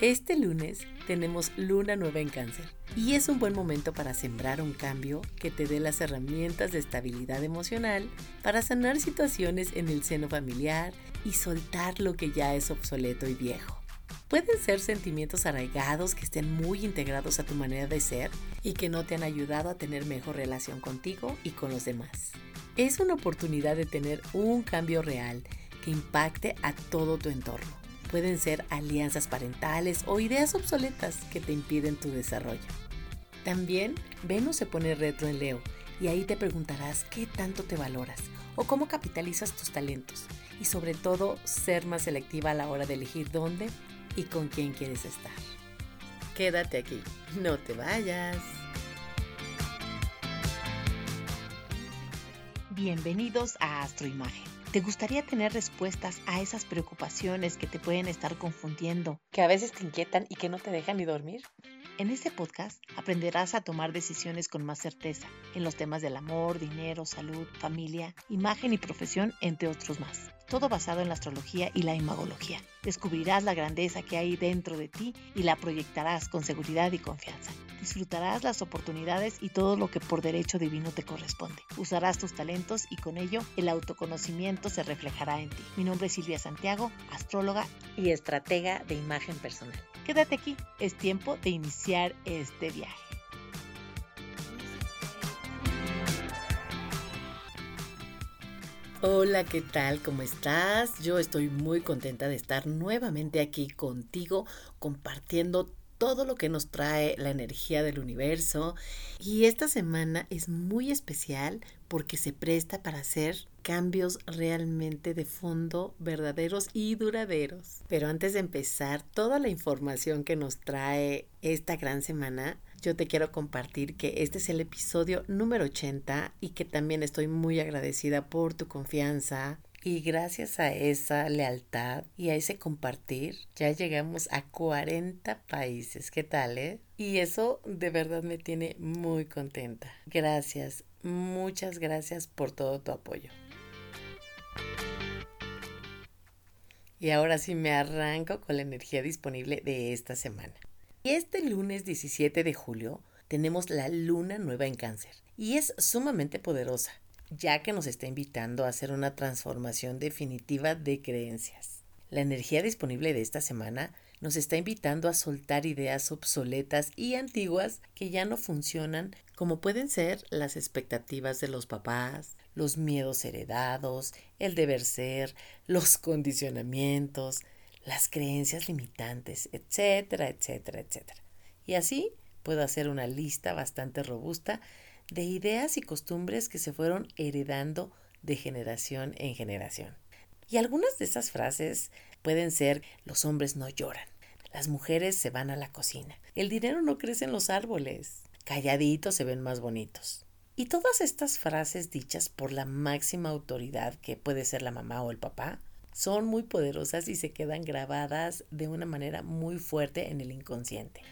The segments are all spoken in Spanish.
Este lunes tenemos luna nueva en cáncer y es un buen momento para sembrar un cambio que te dé las herramientas de estabilidad emocional para sanar situaciones en el seno familiar y soltar lo que ya es obsoleto y viejo. Pueden ser sentimientos arraigados que estén muy integrados a tu manera de ser y que no te han ayudado a tener mejor relación contigo y con los demás. Es una oportunidad de tener un cambio real que impacte a todo tu entorno pueden ser alianzas parentales o ideas obsoletas que te impiden tu desarrollo. También Venus se pone retro en Leo y ahí te preguntarás qué tanto te valoras o cómo capitalizas tus talentos y sobre todo ser más selectiva a la hora de elegir dónde y con quién quieres estar. Quédate aquí, no te vayas. Bienvenidos a Astroimagen ¿Te gustaría tener respuestas a esas preocupaciones que te pueden estar confundiendo, que a veces te inquietan y que no te dejan ni dormir? En este podcast aprenderás a tomar decisiones con más certeza en los temas del amor, dinero, salud, familia, imagen y profesión, entre otros más. Todo basado en la astrología y la imagología. Descubrirás la grandeza que hay dentro de ti y la proyectarás con seguridad y confianza. Disfrutarás las oportunidades y todo lo que por derecho divino te corresponde. Usarás tus talentos y con ello el autoconocimiento se reflejará en ti. Mi nombre es Silvia Santiago, astróloga y estratega de imagen personal. Quédate aquí, es tiempo de iniciar este viaje. Hola, ¿qué tal? ¿Cómo estás? Yo estoy muy contenta de estar nuevamente aquí contigo compartiendo todo lo que nos trae la energía del universo. Y esta semana es muy especial porque se presta para hacer cambios realmente de fondo, verdaderos y duraderos. Pero antes de empezar, toda la información que nos trae esta gran semana, yo te quiero compartir que este es el episodio número 80 y que también estoy muy agradecida por tu confianza, y gracias a esa lealtad y a ese compartir, ya llegamos a 40 países. ¿Qué tal, eh? Y eso de verdad me tiene muy contenta. Gracias, muchas gracias por todo tu apoyo. Y ahora sí me arranco con la energía disponible de esta semana. Y este lunes 17 de julio tenemos la luna nueva en cáncer y es sumamente poderosa ya que nos está invitando a hacer una transformación definitiva de creencias. La energía disponible de esta semana nos está invitando a soltar ideas obsoletas y antiguas que ya no funcionan, como pueden ser las expectativas de los papás, los miedos heredados, el deber ser, los condicionamientos, las creencias limitantes, etcétera, etcétera, etcétera. Y así puedo hacer una lista bastante robusta de ideas y costumbres que se fueron heredando de generación en generación. Y algunas de esas frases pueden ser los hombres no lloran, las mujeres se van a la cocina, el dinero no crece en los árboles, calladitos se ven más bonitos. Y todas estas frases dichas por la máxima autoridad que puede ser la mamá o el papá son muy poderosas y se quedan grabadas de una manera muy fuerte en el inconsciente.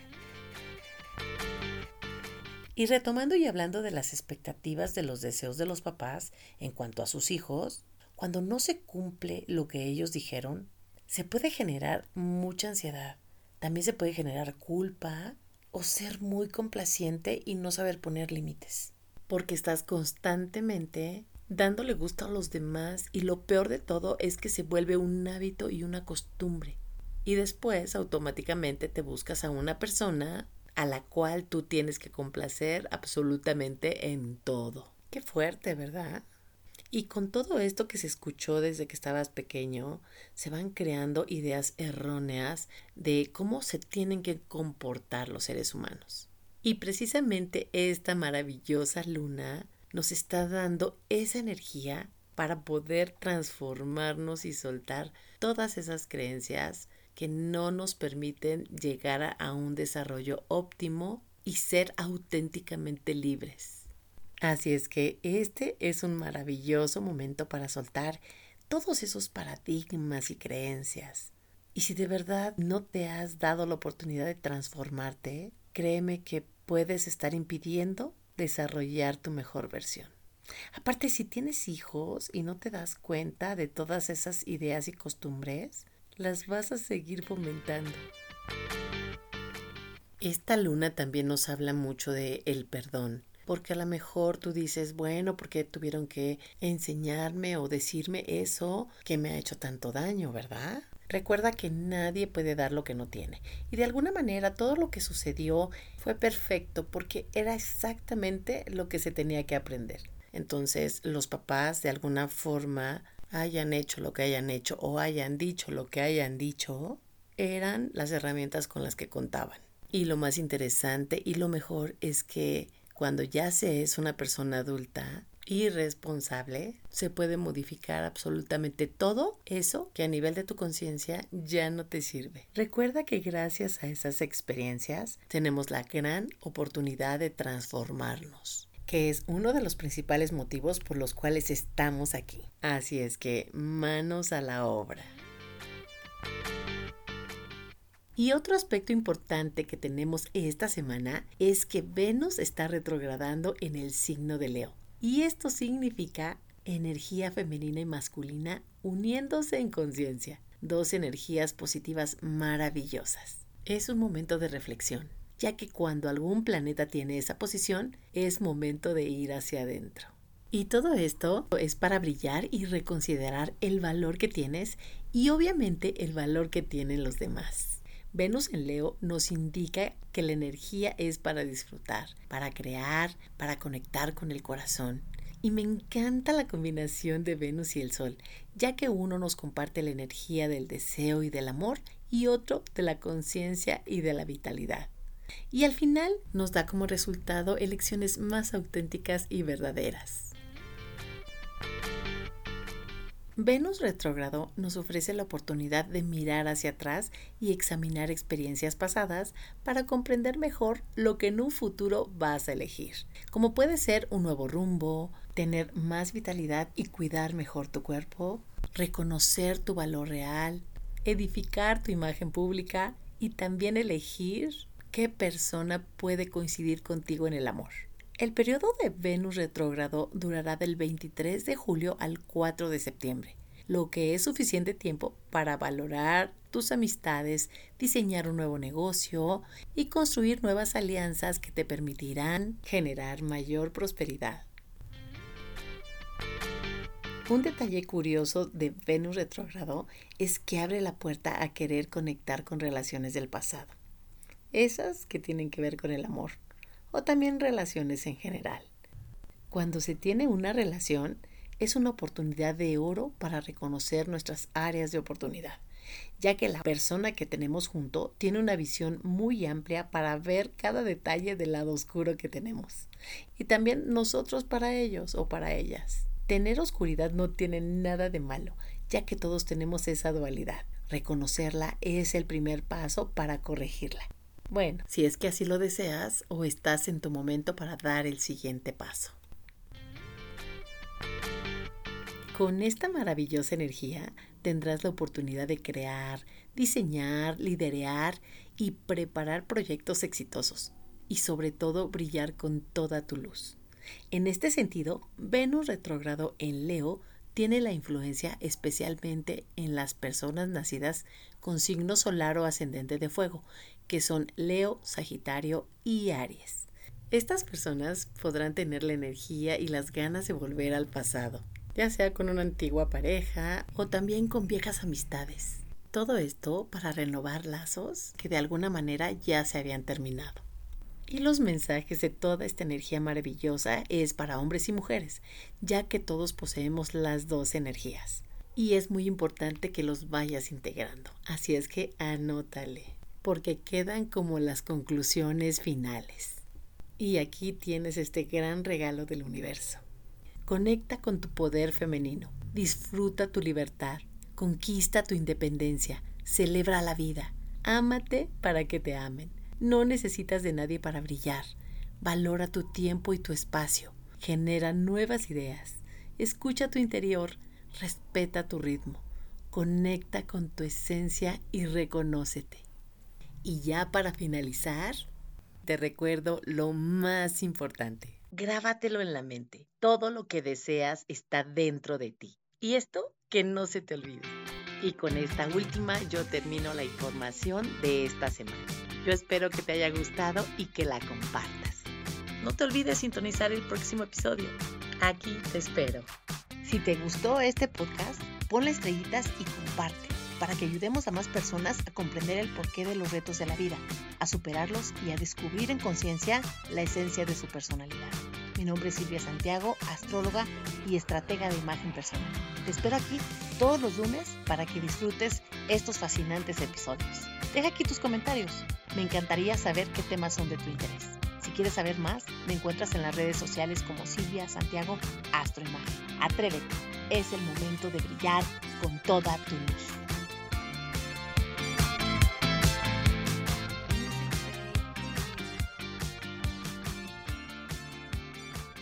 Y retomando y hablando de las expectativas de los deseos de los papás en cuanto a sus hijos, cuando no se cumple lo que ellos dijeron, se puede generar mucha ansiedad. También se puede generar culpa o ser muy complaciente y no saber poner límites. Porque estás constantemente dándole gusto a los demás y lo peor de todo es que se vuelve un hábito y una costumbre. Y después automáticamente te buscas a una persona a la cual tú tienes que complacer absolutamente en todo. Qué fuerte, ¿verdad? Y con todo esto que se escuchó desde que estabas pequeño, se van creando ideas erróneas de cómo se tienen que comportar los seres humanos. Y precisamente esta maravillosa luna nos está dando esa energía para poder transformarnos y soltar todas esas creencias que no nos permiten llegar a un desarrollo óptimo y ser auténticamente libres. Así es que este es un maravilloso momento para soltar todos esos paradigmas y creencias. Y si de verdad no te has dado la oportunidad de transformarte, créeme que puedes estar impidiendo desarrollar tu mejor versión. Aparte, si tienes hijos y no te das cuenta de todas esas ideas y costumbres, las vas a seguir fomentando. Esta luna también nos habla mucho de el perdón, porque a lo mejor tú dices, bueno, porque tuvieron que enseñarme o decirme eso que me ha hecho tanto daño, ¿verdad? Recuerda que nadie puede dar lo que no tiene. Y de alguna manera todo lo que sucedió fue perfecto porque era exactamente lo que se tenía que aprender. Entonces los papás de alguna forma hayan hecho lo que hayan hecho o hayan dicho lo que hayan dicho, eran las herramientas con las que contaban. Y lo más interesante y lo mejor es que cuando ya se es una persona adulta y responsable, se puede modificar absolutamente todo eso que a nivel de tu conciencia ya no te sirve. Recuerda que gracias a esas experiencias tenemos la gran oportunidad de transformarnos que es uno de los principales motivos por los cuales estamos aquí. Así es que manos a la obra. Y otro aspecto importante que tenemos esta semana es que Venus está retrogradando en el signo de Leo. Y esto significa energía femenina y masculina uniéndose en conciencia. Dos energías positivas maravillosas. Es un momento de reflexión, ya que cuando algún planeta tiene esa posición, es momento de ir hacia adentro. Y todo esto es para brillar y reconsiderar el valor que tienes y obviamente el valor que tienen los demás. Venus en Leo nos indica que la energía es para disfrutar, para crear, para conectar con el corazón. Y me encanta la combinación de Venus y el Sol, ya que uno nos comparte la energía del deseo y del amor y otro de la conciencia y de la vitalidad. Y al final nos da como resultado elecciones más auténticas y verdaderas. Venus retrógrado nos ofrece la oportunidad de mirar hacia atrás y examinar experiencias pasadas para comprender mejor lo que en un futuro vas a elegir, como puede ser un nuevo rumbo, tener más vitalidad y cuidar mejor tu cuerpo, reconocer tu valor real, edificar tu imagen pública y también elegir qué persona puede coincidir contigo en el amor. El periodo de Venus retrógrado durará del 23 de julio al 4 de septiembre, lo que es suficiente tiempo para valorar tus amistades, diseñar un nuevo negocio y construir nuevas alianzas que te permitirán generar mayor prosperidad. Un detalle curioso de Venus retrógrado es que abre la puerta a querer conectar con relaciones del pasado, esas que tienen que ver con el amor o también relaciones en general. Cuando se tiene una relación, es una oportunidad de oro para reconocer nuestras áreas de oportunidad, ya que la persona que tenemos junto tiene una visión muy amplia para ver cada detalle del lado oscuro que tenemos, y también nosotros para ellos o para ellas. Tener oscuridad no tiene nada de malo, ya que todos tenemos esa dualidad. Reconocerla es el primer paso para corregirla. Bueno, si es que así lo deseas o estás en tu momento para dar el siguiente paso. Con esta maravillosa energía tendrás la oportunidad de crear, diseñar, liderar y preparar proyectos exitosos y sobre todo brillar con toda tu luz. En este sentido, Venus retrógrado en Leo tiene la influencia especialmente en las personas nacidas con signo solar o ascendente de fuego, que son Leo, Sagitario y Aries. Estas personas podrán tener la energía y las ganas de volver al pasado, ya sea con una antigua pareja o también con viejas amistades. Todo esto para renovar lazos que de alguna manera ya se habían terminado. Y los mensajes de toda esta energía maravillosa es para hombres y mujeres, ya que todos poseemos las dos energías. Y es muy importante que los vayas integrando. Así es que anótale porque quedan como las conclusiones finales. Y aquí tienes este gran regalo del universo. Conecta con tu poder femenino, disfruta tu libertad, conquista tu independencia, celebra la vida, ámate para que te amen. No necesitas de nadie para brillar. Valora tu tiempo y tu espacio. Genera nuevas ideas. Escucha tu interior. Respeta tu ritmo. Conecta con tu esencia y reconócete. Y ya para finalizar, te recuerdo lo más importante. Grábatelo en la mente. Todo lo que deseas está dentro de ti. Y esto que no se te olvide. Y con esta última yo termino la información de esta semana. Yo espero que te haya gustado y que la compartas. No te olvides sintonizar el próximo episodio. Aquí te espero. Si te gustó este podcast, ponle estrellitas y comparte para que ayudemos a más personas a comprender el porqué de los retos de la vida, a superarlos y a descubrir en conciencia la esencia de su personalidad. Mi nombre es Silvia Santiago, astróloga y estratega de imagen personal. Te espero aquí todos los lunes para que disfrutes estos fascinantes episodios. Deja aquí tus comentarios. Me encantaría saber qué temas son de tu interés. Si quieres saber más, me encuentras en las redes sociales como Silvia Santiago Astroimagen. Atrévete, es el momento de brillar con toda tu luz.